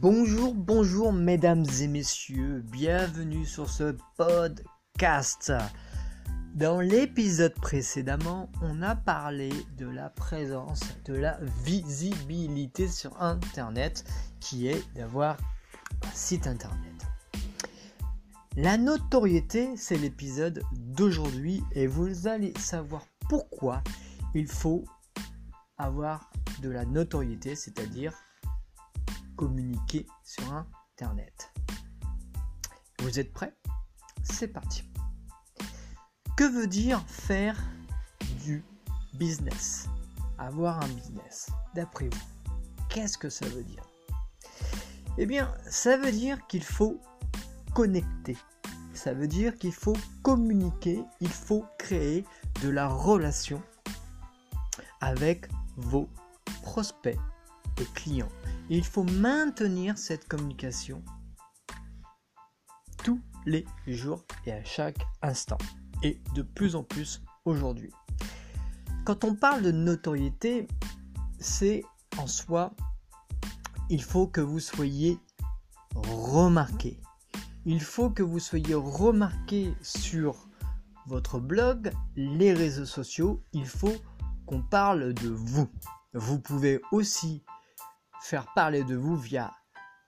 Bonjour, bonjour mesdames et messieurs, bienvenue sur ce podcast. Dans l'épisode précédemment, on a parlé de la présence, de la visibilité sur Internet, qui est d'avoir un site Internet. La notoriété, c'est l'épisode d'aujourd'hui et vous allez savoir pourquoi il faut avoir de la notoriété, c'est-à-dire communiquer sur Internet. Vous êtes prêts? C'est parti. Que veut dire faire du business? Avoir un business, d'après vous, qu'est-ce que ça veut dire? Eh bien, ça veut dire qu'il faut connecter. Ça veut dire qu'il faut communiquer, il faut créer de la relation avec vos prospects et clients il faut maintenir cette communication tous les jours et à chaque instant. Et de plus en plus aujourd'hui. Quand on parle de notoriété, c'est en soi, il faut que vous soyez remarqué. Il faut que vous soyez remarqué sur votre blog, les réseaux sociaux. Il faut qu'on parle de vous. Vous pouvez aussi faire parler de vous via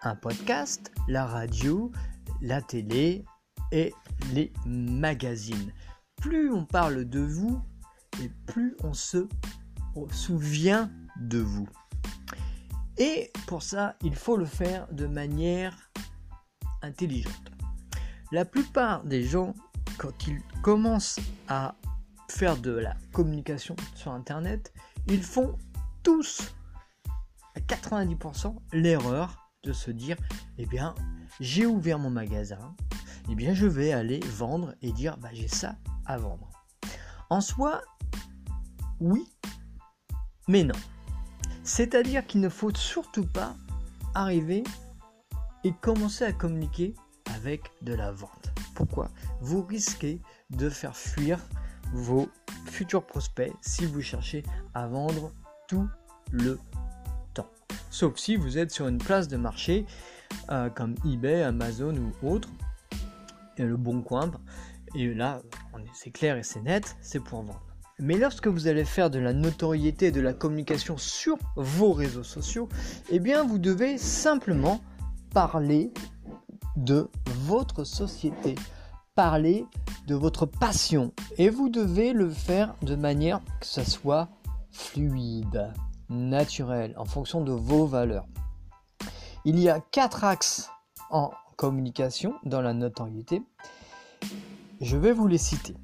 un podcast, la radio, la télé et les magazines. Plus on parle de vous et plus on se souvient de vous. Et pour ça, il faut le faire de manière intelligente. La plupart des gens, quand ils commencent à faire de la communication sur Internet, ils font tous à 90% l'erreur de se dire eh bien j'ai ouvert mon magasin eh bien je vais aller vendre et dire bah, j'ai ça à vendre. En soi oui mais non. C'est à dire qu'il ne faut surtout pas arriver et commencer à communiquer avec de la vente. Pourquoi? Vous risquez de faire fuir vos futurs prospects si vous cherchez à vendre tout le Sauf si vous êtes sur une place de marché euh, comme eBay, Amazon ou autre, et le bon coin. Et là, c'est clair et c'est net, c'est pour vendre. Mais lorsque vous allez faire de la notoriété et de la communication sur vos réseaux sociaux, eh bien vous devez simplement parler de votre société, parler de votre passion. Et vous devez le faire de manière que ce soit fluide naturel, en fonction de vos valeurs. Il y a quatre axes en communication dans la notoriété. Je vais vous les citer.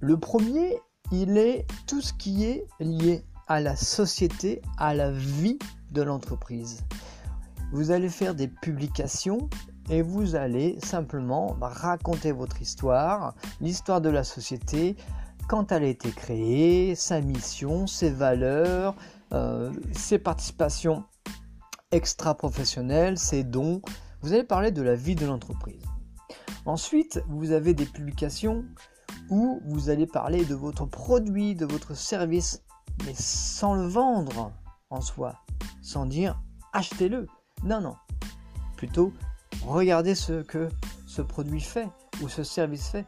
Le premier, il est tout ce qui est lié à la société, à la vie de l'entreprise. Vous allez faire des publications et vous allez simplement raconter votre histoire, l'histoire de la société, quand elle a été créée, sa mission, ses valeurs, euh, ses participations extra-professionnelles, ses dons. Vous allez parler de la vie de l'entreprise. Ensuite, vous avez des publications où vous allez parler de votre produit, de votre service, mais sans le vendre en soi, sans dire achetez-le. Non, non. Plutôt, regardez ce que ce produit fait ou ce service fait,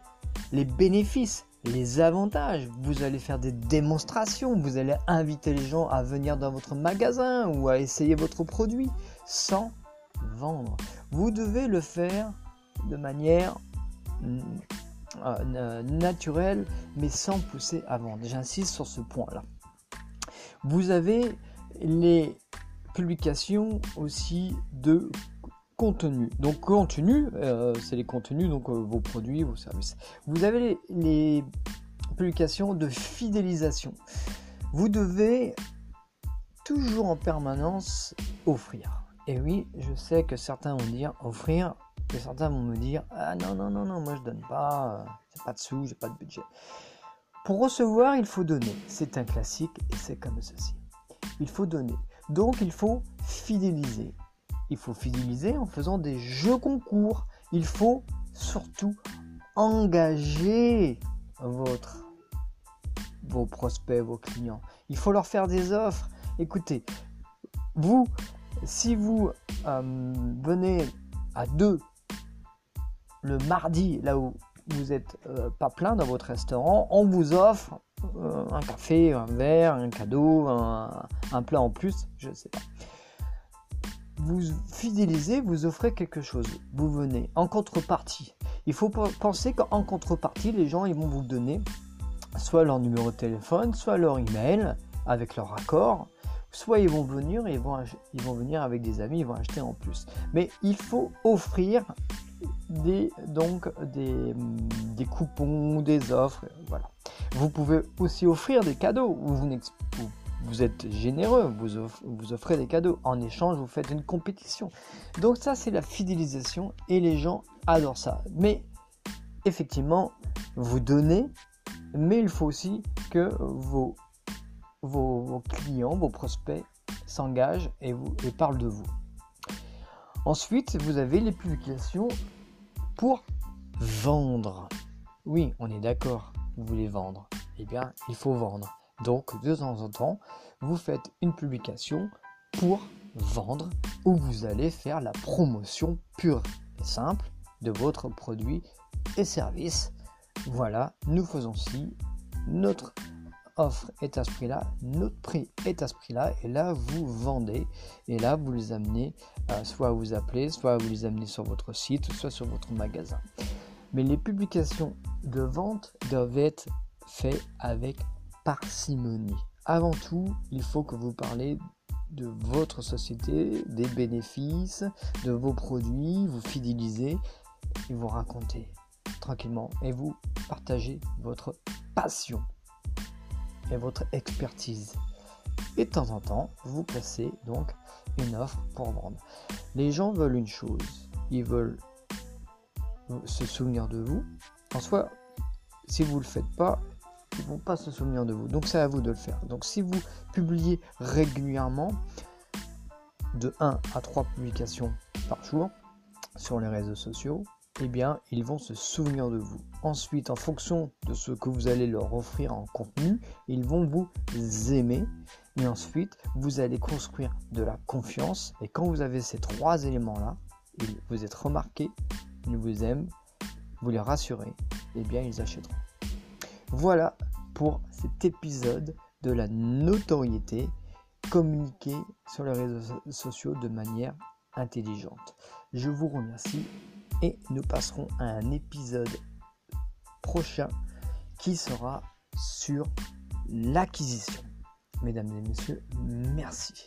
les bénéfices, les avantages. Vous allez faire des démonstrations, vous allez inviter les gens à venir dans votre magasin ou à essayer votre produit sans vendre. Vous devez le faire de manière mm, euh, naturelle mais sans pousser à vendre. J'insiste sur ce point-là. Vous avez les publications aussi de Donc contenu, euh, c'est les contenus, donc euh, vos produits, vos services. Vous avez les, publications de fidélisation. Vous devez toujours en permanence offrir. Et oui, je sais que certains vont dire offrir, et certains vont me dire ah non non non non moi je donne pas, c'est pas de sous, j'ai pas de budget. Pour recevoir, il faut donner. C'est un classique et c'est comme ceci. Il faut donner. Donc il faut fidéliser. Il faut fidéliser en faisant des jeux concours. Il faut surtout engager votre, vos prospects, vos clients. Il faut leur faire des offres. Écoutez, vous, Si vous euh, venez à deux le mardi, là où vous n'êtes euh, pas plein dans votre restaurant, on vous offre euh, un café, un verre, un cadeau, un, plat en plus, je ne sais pas. Vous fidélisez, vous offrez quelque chose. Vous venez en contrepartie. Il faut penser qu'en contrepartie, les gens ils vont vous donner soit leur numéro de téléphone, soit leur email avec leur accord, soit ils vont venir ils vont, ils vont venir avec des amis, ils vont acheter en plus. Mais il faut offrir des, donc des, des coupons, des offres, voilà. Vous pouvez aussi offrir des cadeaux. Vous êtes généreux, vous, vous offrez des cadeaux. En échange, vous faites une compétition. Donc ça, c'est la fidélisation et les gens adorent ça. Mais effectivement, vous donnez, mais il faut aussi que vos, vos, clients, vos prospects s'engagent et, vous, et parlent de vous. Ensuite, vous avez les publications pour vendre. Oui, on est d'accord, vous voulez vendre. Eh bien, il faut vendre. Donc, de temps en temps, vous faites une publication pour vendre où vous allez faire la promotion pure et simple de votre produit et service. Voilà, nous faisons ci, notre offre est à ce prix-là, notre prix est à ce prix-là, et là vous vendez, et là vous les amenez, euh, soit vous appelez, soit vous les amenez sur votre site, soit sur votre magasin. Mais les publications de vente doivent être faites avec parcimonie. Avant tout, il faut que vous parlez de votre société, des bénéfices, de vos produits, vous fidélisez et vous racontez tranquillement et vous partagez votre passion et votre expertise. Et de temps en temps, vous placez donc une offre pour vendre. Les gens veulent une chose, ils veulent se souvenir de vous. En soi, si vous ne le faites pas, ils vont pas se souvenir de vous. Donc c'est à vous de le faire. Donc si vous publiez régulièrement, de 1 à 3 publications par jour sur les réseaux sociaux, eh bien, ils vont se souvenir de vous. Ensuite, en fonction de ce que vous allez leur offrir en contenu, ils vont vous aimer. Et ensuite, vous allez construire de la confiance. Et quand vous avez ces trois éléments-là, vous êtes remarqué, ils vous aiment, vous les rassurez, eh bien, ils achèteront. Voilà pour cet épisode de la notoriété communiquer sur les réseaux sociaux de manière intelligente. Je vous remercie et nous passerons à un épisode prochain qui sera sur l'acquisition. Mesdames et messieurs, merci.